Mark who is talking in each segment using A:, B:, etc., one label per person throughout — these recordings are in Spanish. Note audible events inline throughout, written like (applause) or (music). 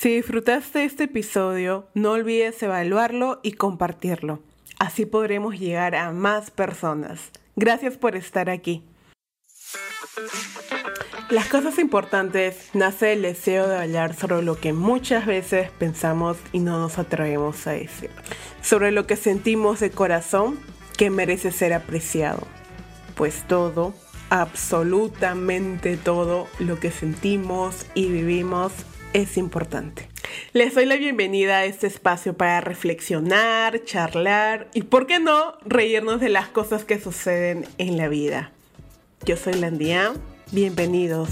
A: Si disfrutaste este episodio, no olvides evaluarlo y compartirlo. Así podremos llegar a más personas. Gracias por estar aquí. Las cosas importantes nace el deseo de hablar sobre lo que muchas veces pensamos y no nos atrevemos a decir. Sobre lo que sentimos de corazón que merece ser apreciado. Pues todo, absolutamente todo lo que sentimos y vivimos es importante. Les doy la bienvenida a este espacio para reflexionar, charlar y, ¿por qué no?, reírnos de las cosas que suceden en la vida. Yo soy Landia Bienvenidos.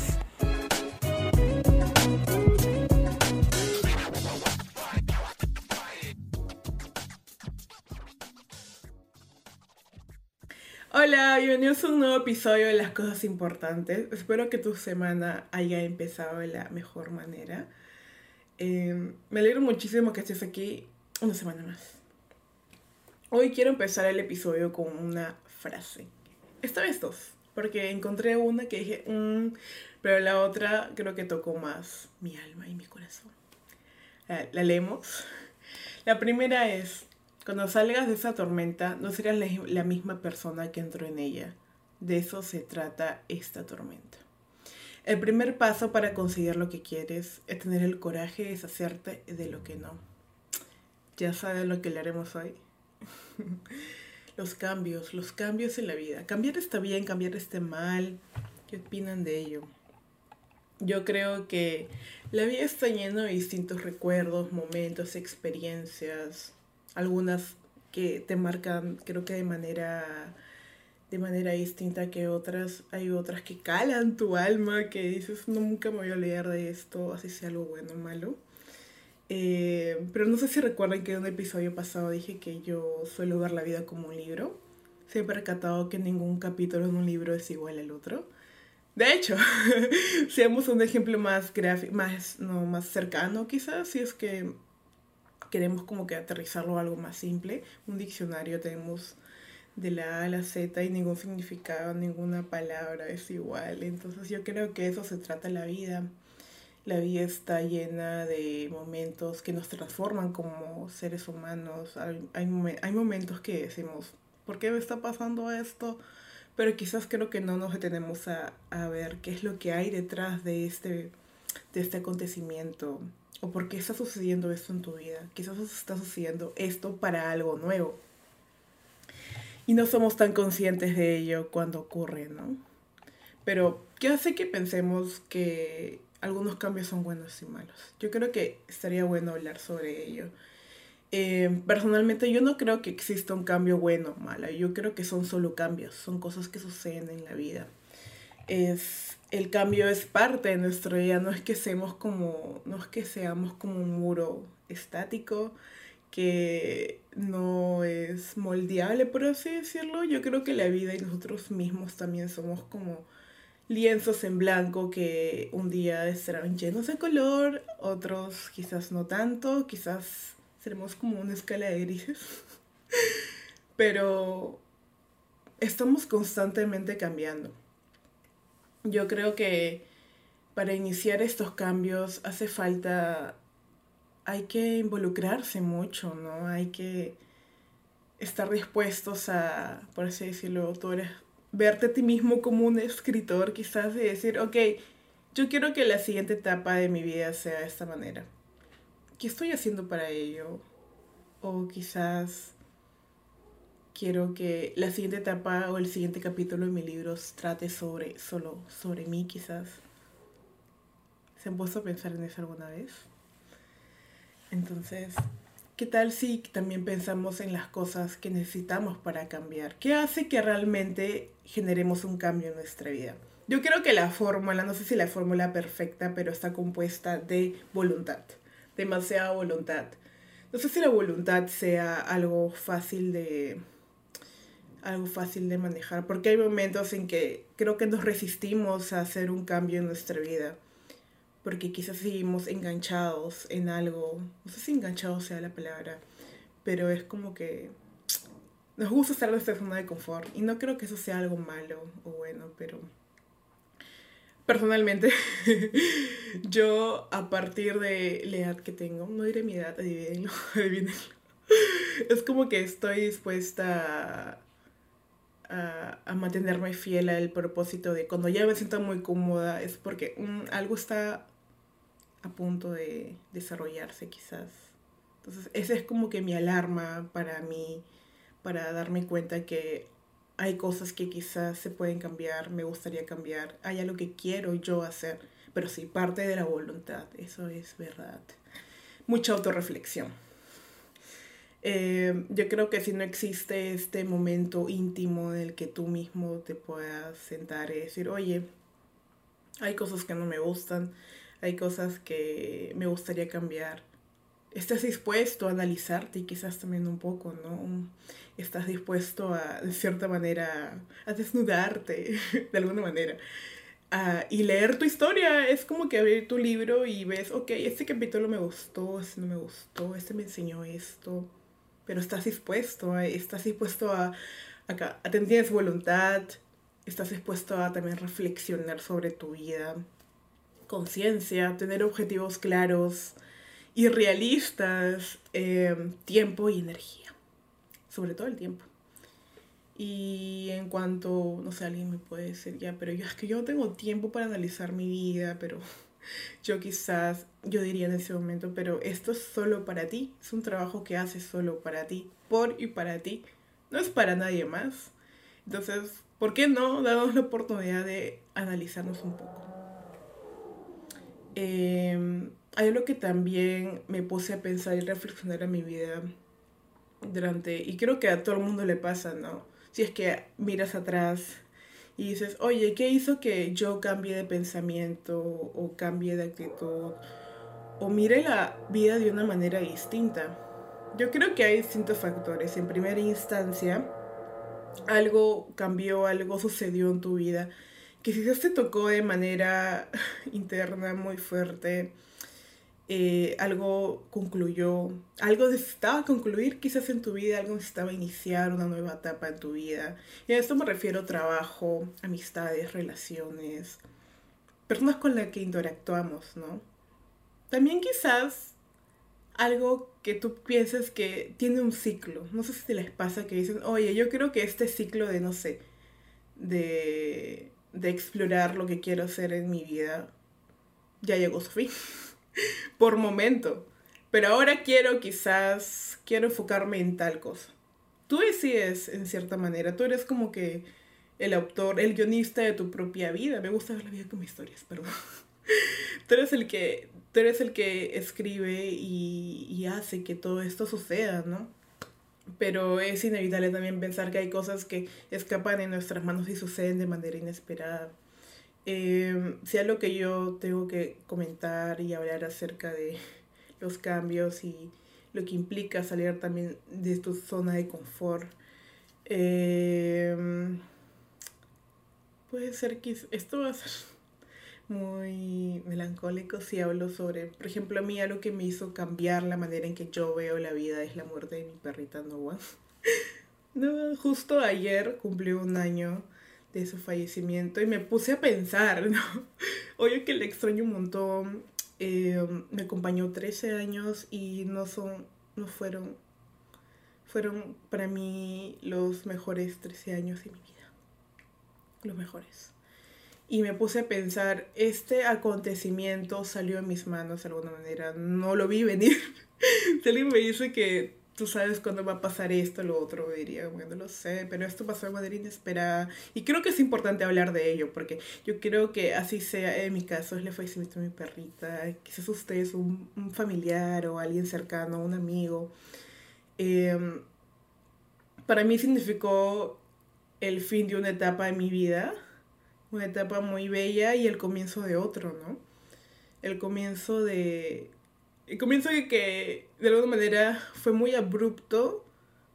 A: Hola, bienvenidos a un nuevo episodio de Las Cosas Importantes. Espero que tu semana haya empezado de la mejor manera. Eh, me alegro muchísimo que estés aquí una semana más. Hoy quiero empezar el episodio con una frase. Esta vez dos porque encontré una que dije, mm", pero la otra creo que tocó más mi alma y mi corazón. La, leemos. La primera es, cuando salgas de esa tormenta, no serás la, misma persona que entró en ella. De eso se trata esta tormenta. El primer paso para conseguir lo que quieres es tener el coraje de deshacerte de lo que no. Ya sabes lo que le haremos hoy. (laughs) los cambios, los cambios en la vida. Cambiar está bien, cambiar está mal. ¿Qué opinan de ello? Yo creo que la vida está llena de distintos recuerdos, momentos, experiencias, algunas que te marcan, creo que de manera de manera distinta que otras. Hay otras que calan tu alma, que dices, nunca me voy a olvidar de esto, así sea algo bueno o malo. Eh, pero no sé si recuerdan que en un episodio pasado dije que yo suelo ver la vida como un libro. Se he percatado que ningún capítulo en un libro es igual al otro. De hecho, (laughs) seamos un ejemplo más más, no, más cercano quizás, si es que queremos como que aterrizarlo a algo más simple. Un diccionario tenemos de la A a la Z y ningún significado, ninguna palabra es igual. Entonces yo creo que eso se trata la vida la vida está llena de momentos que nos transforman como seres humanos. Hay, hay, momentos que decimos, ¿por qué me está pasando esto? Pero quizás creo que no nos detenemos a, a ver qué es lo que hay detrás de este, de este acontecimiento. O por qué está sucediendo esto en tu vida. Quizás está sucediendo esto para algo nuevo. Y no somos tan conscientes de ello cuando ocurre, ¿no? Pero, ¿qué hace que pensemos que algunos cambios son buenos y malos. Yo creo que estaría bueno hablar sobre ello. Eh, personalmente yo no creo que exista un cambio bueno o malo, yo creo que son solo cambios, son cosas que suceden en la vida. Es, el cambio es parte de nuestra vida, no es que seamos como, no es que seamos como un muro estático que no es moldeable, por así decirlo. Yo creo que la vida y nosotros mismos también somos como lienzos en blanco que un día estarán llenos de color, otros quizás no tanto, quizás seremos como una escala de grises. (laughs) Pero estamos constantemente cambiando. Yo creo que para iniciar estos cambios hace falta, hay que involucrarse mucho, ¿no? Hay que estar dispuestos a, por así decirlo, tú eres verte a ti mismo como un escritor, quizás, y decir, ok, yo quiero que la siguiente etapa de mi vida sea de esta manera. ¿Qué estoy haciendo para ello? O quizás quiero que la siguiente etapa o el siguiente capítulo de mi libro trate sobre, solo sobre mí, quizás. ¿Se han puesto a pensar en eso alguna vez? Entonces, ¿Qué tal si también pensamos en las cosas que necesitamos para cambiar? ¿Qué hace que realmente generemos un cambio en nuestra vida? Yo creo que la fórmula, no sé si la fórmula perfecta, pero está compuesta de voluntad, demasiada voluntad. No sé si la voluntad sea algo fácil de algo fácil de manejar, porque hay momentos en que creo que nos resistimos a hacer un cambio en nuestra vida porque quizás seguimos enganchados en algo, no sé si enganchados sea la palabra, pero es como que nos gusta estar en nuestra zona de confort y no creo que eso sea algo malo o bueno, pero personalmente, (laughs) yo a partir de la edad que tengo, no diré mi edad, adivínenlo, (laughs) adivínenlo. Es como que estoy dispuesta a, a, mantenerme fiel al propósito de cuando ya me siento muy cómoda, es porque mm, algo está a punto de desarrollarse quizás. Entonces, esa es como que mi alarma para mí, para darme cuenta que hay cosas que quizás se pueden cambiar, me gustaría cambiar, hay algo que quiero yo hacer, pero sí, parte de la voluntad, eso es verdad. Mucha autorreflexión. Eh, yo creo que si no existe este momento íntimo en el que tú mismo te puedas sentar y decir, oye, hay cosas que no me gustan, hay cosas que me gustaría cambiar. Estás dispuesto a analizarte quizás también un poco, ¿no? Estás dispuesto a, de cierta manera, a desnudarte, (laughs) de alguna manera. y leer tu historia es como que abrir tu libro y ves, ok, este capítulo me gustó, este no me gustó, este me enseñó esto, pero estás dispuesto, estás dispuesto a, a, a voluntad, estás dispuesto a también reflexionar sobre tu vida, conciencia, tener objetivos claros y realistas, eh, tiempo y energía, sobre todo el tiempo. Y en cuanto, no sé, alguien me puede decir, ya, pero yo es que yo no tengo tiempo para analizar mi vida, pero (laughs) yo quizás, yo diría en ese momento, pero esto es solo para ti, es un trabajo que haces solo para ti, por y para ti, no es para nadie más. Entonces, ¿por qué no darnos la oportunidad de analizarnos un poco? Eh, hay algo que también me puse a pensar y reflexionar en mi vida durante, y creo que a todo el mundo le pasa, ¿no? Si es que miras atrás y dices, oye, ¿qué hizo que yo cambie de pensamiento o cambie de actitud o mire la vida de una manera distinta? Yo creo que hay distintos factores. En primera instancia, algo cambió, algo sucedió en tu vida que quizás te tocó de manera (laughs) interna muy fuerte, eh, algo concluyó, algo necesitaba concluir quizás en tu vida, algo necesitaba iniciar una nueva etapa en tu vida. Y a esto me refiero trabajo, amistades, relaciones, personas con las que interactuamos, ¿no? También quizás algo que tú piensas que tiene un ciclo. No sé si te les pasa que dicen, oye, yo creo que este ciclo de, no sé, de de explorar lo que quiero hacer en mi vida, ya llegó su fin, (laughs) por momento. Pero ahora quiero quizás, quiero enfocarme en tal cosa. Tú decides en cierta manera, tú eres como que el autor, el guionista de tu propia vida. Me gusta ver la vida como historias, perdón. (laughs) tú eres el que, tú eres el que escribe y, y hace que todo esto suceda, ¿no? pero es inevitable también pensar que hay cosas que escapan en nuestras manos y suceden de manera inesperada. Eh, si algo que yo tengo que comentar y hablar acerca de los cambios y lo que implica salir también de tu zona de confort. Eh, puede ser que esto va a ser muy melancólico si hablo sobre, por ejemplo, a mí algo que me hizo cambiar la manera en que yo veo la vida es la muerte de mi perrita Noah. (laughs) no, justo ayer cumplió un año de su fallecimiento y me puse a pensar, (laughs) ¿no? Oye que le extraño un montón. Eh, me acompañó 13 años y no son, no fueron, fueron para mí los mejores 13 años de mi vida. Los mejores y me puse a pensar, este acontecimiento salió en mis manos de alguna manera, no lo vi venir. (laughs) si alguien me dice que tú sabes cuándo va a pasar esto, lo otro, diría, bueno, lo sé, pero esto pasó de manera inesperada. Y creo que es importante hablar de ello, porque yo creo que así sea, en mi caso es le fallecimiento de mi perrita, quizás usted es un, un familiar o alguien cercano, un amigo. Em, para mí significó el fin de una etapa de mi vida una etapa muy bella y el comienzo de otro, ¿no? El comienzo de... El comienzo de que de alguna manera fue muy abrupto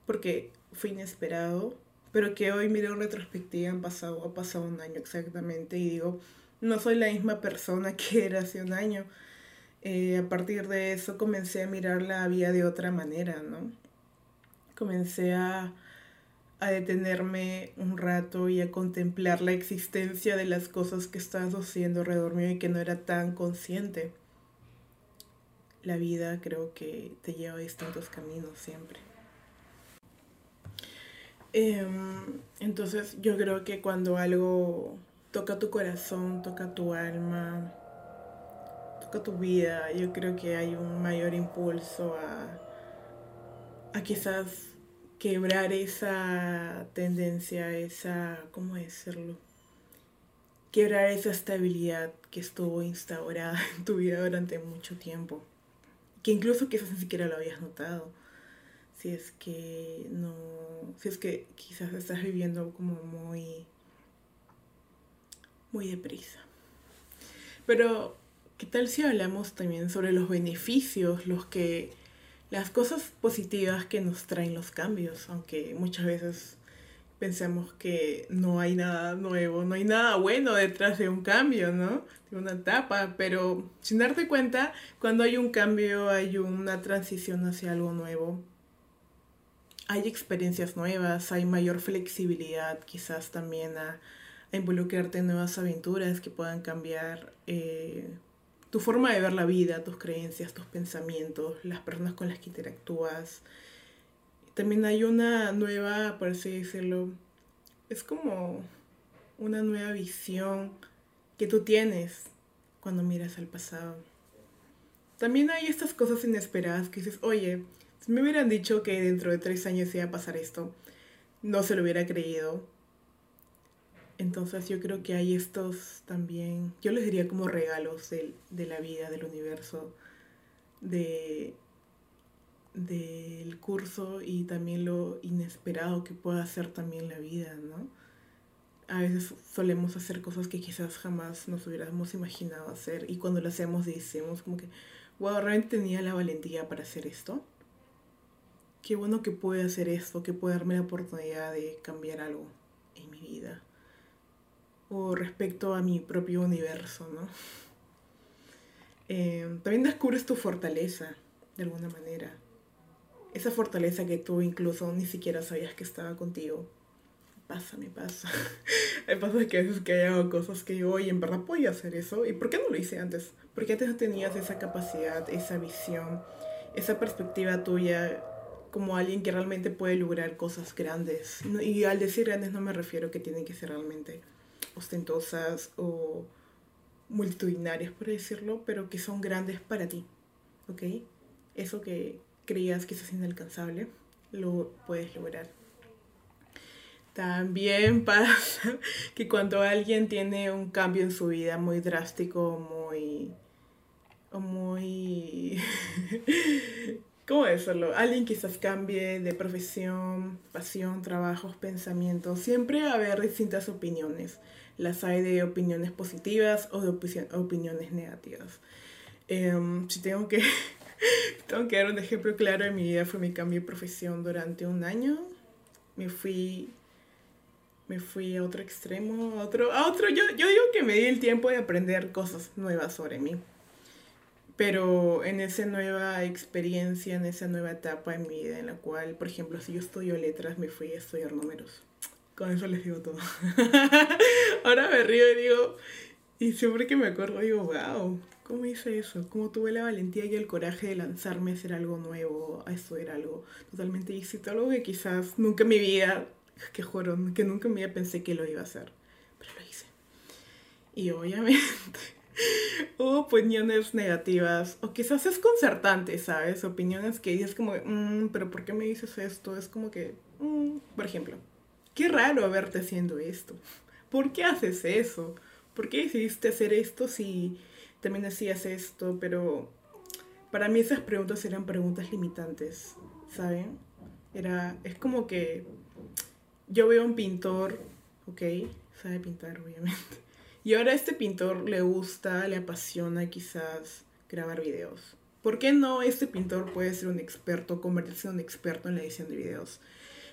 A: porque fue inesperado, pero que hoy miro en retrospectiva han pasado, ha pasado un año exactamente y digo, no soy la misma persona (laughs) que era hace un año. Eh, a partir de eso comencé a mirar la vida de otra manera, ¿no? Comencé a, a detenerme un rato y a contemplar la existencia de las cosas que están sucediendo alrededor y que no era tan consciente. La vida creo que te lleva a distintos caminos siempre. Em, entonces yo creo que cuando algo toca tu corazón, toca tu alma, toca tu vida, yo creo que hay un mayor impulso a, a quizás quebrar esa tendencia, esa, ¿cómo decirlo? Quebrar esa estabilidad que estuvo instaurada (laughs) en tu vida durante mucho tiempo. Que incluso quizás ni siquiera lo habías notado. Si es que no, si es que quizás estás viviendo como muy, muy deprisa. Pero, ¿qué tal si hablamos también sobre los beneficios, los que las cosas positivas que nos traen los cambios, aunque muchas veces pensemos que no hay nada nuevo, no hay nada bueno detrás de un cambio, ¿no? De una etapa, pero sin darte cuenta, cuando hay un cambio, hay una transición hacia algo nuevo. Hay experiencias nuevas, hay mayor flexibilidad quizás también a, involucrarte en nuevas aventuras que puedan cambiar eh, tu forma de ver la vida, tus creencias, tus pensamientos, las personas con las que interactúas. También hay una nueva, por así decirlo, es como una nueva visión que tú tienes cuando miras al pasado. También hay estas cosas inesperadas que dices, oye, si me hubieran dicho que dentro de tres años iba a pasar esto, no se lo hubiera creído. Entonces yo creo que hay estos también, yo les diría como regalos de, la vida, del universo, de, del curso y también lo inesperado que pueda ser también la vida, ¿no? A veces solemos hacer cosas que quizás jamás nos hubiéramos imaginado hacer y cuando lo hacemos decimos como que, wow, realmente tenía la valentía para hacer esto. Qué bueno que puede hacer esto, que puede darme la oportunidad de cambiar algo en mi vida respecto a mi propio universo, ¿no? Eh, también descubres tu fortaleza, de alguna manera. Esa fortaleza que tú incluso ni siquiera sabías que estaba contigo. Pasa, me (laughs) pasa. Hay pasa que a veces que hago cosas que yo, oye, en verdad podía hacer eso. ¿Y por qué no lo hice antes? Porque antes no tenías esa capacidad, esa visión, esa perspectiva tuya como alguien que realmente puede lograr cosas grandes. Y al decir grandes no me refiero que tienen que ser realmente ostentosas o multitudinarias, por decirlo, pero que son grandes para ti, ¿ok? Eso que creías que es inalcanzable, lo puedes lograr. También (laughs) pasa que cuando alguien tiene un cambio en su vida muy drástico, muy... muy... (laughs) ¿Cómo decirlo? Alguien quizás cambie de profesión, pasión, trabajos, pensamientos. Siempre va a haber distintas opiniones. Las hay de opiniones positivas o de opiniones negativas. Em, si tengo que, (laughs) tengo que dar un ejemplo claro de mi vida, fue mi cambio de profesión durante un año. Me fui, me fui a otro extremo, a otro, a otro. Yo, yo digo que me di el tiempo de aprender cosas nuevas sobre mí. Pero en esa nueva experiencia, en esa nueva etapa en mi vida, en la cual, por ejemplo, si yo estudio letras, me fui a estudiar números. Con eso les digo todo. (laughs) Ahora me río y digo, y siempre que me acuerdo digo, wow, ¿cómo hice eso? ¿Cómo tuve la valentía y el coraje de lanzarme a hacer algo nuevo, a estudiar algo totalmente distinto? Algo que quizás nunca en mi vida, que juro, que nunca en mi vida pensé que lo iba a hacer. Pero lo hice. Y obviamente opiniones negativas o quizás es concertante, ¿sabes? Opiniones que dices como, mmm, pero ¿por qué me dices esto? Es como que, mmm, por ejemplo, qué raro verte haciendo esto. ¿Por qué haces eso? ¿Por qué decidiste hacer esto si también hacías esto? Pero para mí esas preguntas eran preguntas limitantes, ¿saben? Era, es como que yo veo a un pintor, ¿ok? Sabe pintar, obviamente y ahora a este pintor le gusta, le apasiona quizás grabar videos. ¿Por qué no este pintor puede ser un experto, convertirse en un experto en la edición de videos?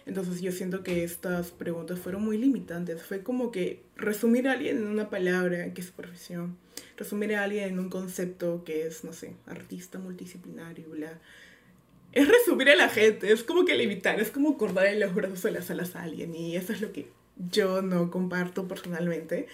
A: Entonces yo siento que estas preguntas fueron muy limitantes. Fue como que resumir a alguien en una palabra que es profesión, resumir a alguien en un concepto que es, no sé, artista multidisciplinario, bla. es resumir a la gente, es como que limitar, es como cortar los brazos de las alas a alguien y eso es lo que yo no comparto personalmente.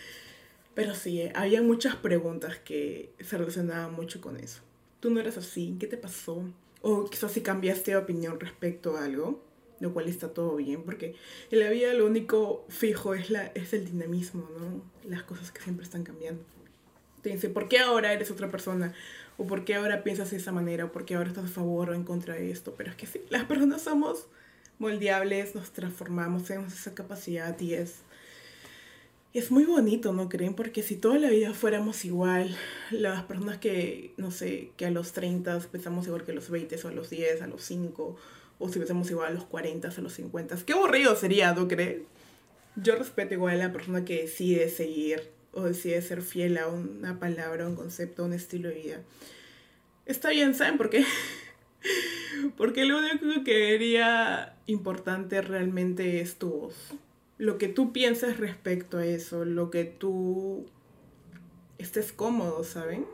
A: Pero sí, eh, había muchas preguntas que se relacionaban mucho con eso. Tú no eras así, ¿qué te pasó? O quizás si cambiaste de opinión respecto a algo, lo cual está todo bien, porque en la vida lo único fijo es, la, es el dinamismo, ¿no? Las cosas que siempre están cambiando. Te dice, ¿por qué ahora eres otra persona? ¿O por qué ahora piensas de esa manera? ¿O por qué ahora estás a favor o en contra de esto? Pero es que sí, las personas somos moldeables, nos transformamos, tenemos esa capacidad y es, es muy bonito, ¿no creen? Porque si toda la vida fuéramos igual, las personas que, no sé, que a los 30 pensamos igual que a los 20 o a los 10, a los 5, o si pensamos igual a los 40, a los 50, qué aburrido sería, ¿no creen? Yo respeto igual a la persona que decide seguir o decide ser fiel a una palabra, a un concepto, a un estilo de vida. Está bien, ¿saben? (laughs) Porque lo único que vería importante realmente es tu voz. Lo que tú piensas respecto a eso, lo que tú estés cómodo, ¿saben?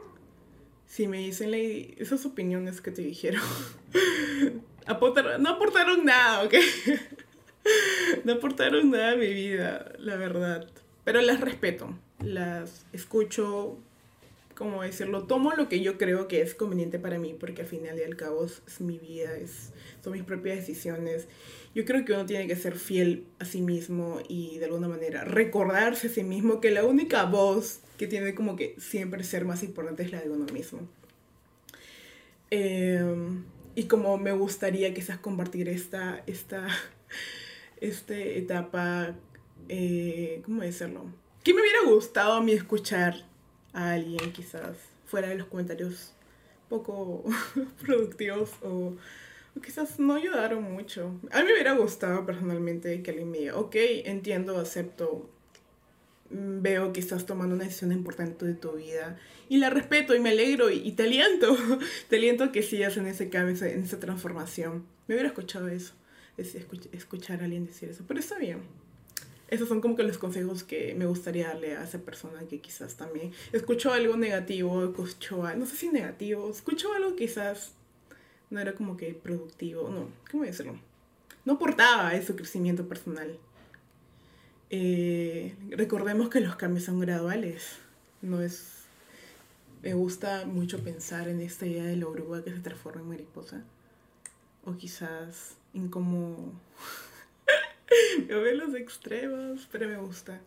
A: Si me dicen esas opiniones que te dijeron, (laughs) no aportaron nada, ¿ok? (laughs) no aportaron nada a mi vida, la verdad. Pero las respeto, las escucho, como decirlo, tomo lo que yo creo que es conveniente para mí, porque al final y al cabo es, mi vida, es, son mis propias decisiones. Yo creo que uno tiene que ser fiel a sí mismo y de alguna manera recordarse a sí mismo que la única voz que tiene como que siempre ser más importante es la de uno mismo. Em, y como me gustaría quizás compartir esta, esta, (laughs) esta etapa, eh, ¿cómo decirlo? ¿Qué me hubiera gustado a mí escuchar a alguien quizás fuera de los comentarios poco (laughs) productivos o, quizás no ayudaron mucho. A mí me hubiera gustado personalmente que alguien me diga, ok, entiendo, acepto, mm, veo que estás tomando una decisión importante de tu vida y la respeto y me alegro y, te aliento, (laughs) te aliento que sigas en ese cambio, en esa transformación. Me hubiera escuchado eso, escuchar a alguien decir eso, pero está bien esos son como que los consejos que me gustaría darle a esa persona que quizás también escuchó algo negativo, escuchó algo, no sé si negativo, escuchó algo quizás no era como que productivo, no, ¿cómo decirlo? No aportaba a su crecimiento personal. Eh, recordemos que los cambios son graduales, no es... Me gusta mucho pensar en esta idea de la oruga que se transforma en mariposa. O quizás en cómo (laughs) Yo veo los extremos, pero me gusta.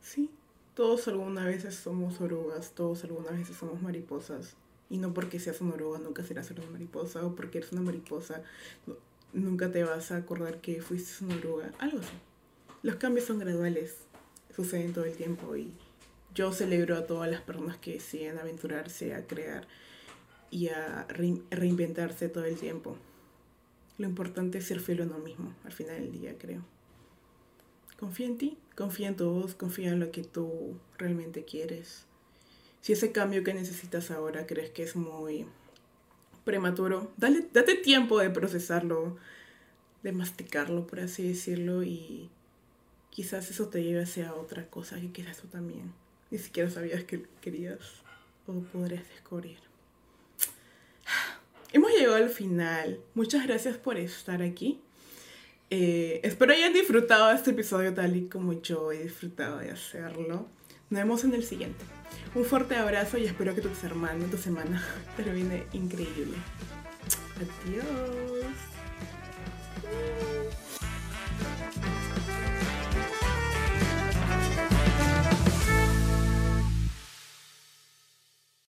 A: Sí, todos alguna vez somos orugas, todos alguna vez somos mariposas. Y no porque seas una oruga nunca serás una mariposa, o porque eres una mariposa nunca te vas a acordar que fuiste una oruga. Algo así. Los cambios son graduales, suceden todo el tiempo y yo celebro a todas las personas que deciden aventurarse a crear y a reinventarse todo el tiempo. Lo importante es ser fiel a uno mismo, al final del día, creo. Confía en ti, confía en tu voz, confía en lo que tú realmente quieres. Si ese cambio que necesitas ahora crees que es muy prematuro, dale, date tiempo de procesarlo, de masticarlo, por así decirlo, y quizás eso te lleve hacia otra cosa que quizás tú también ni siquiera sabías que querías o podrías descubrir. (sighs) Hemos llegado al final. Muchas gracias por estar aquí. Eh, espero hayan disfrutado este episodio tal y como yo he disfrutado de hacerlo. Nos vemos en el siguiente. Un fuerte abrazo y espero que tu semana, tu semana (laughs) termine increíble. Adiós.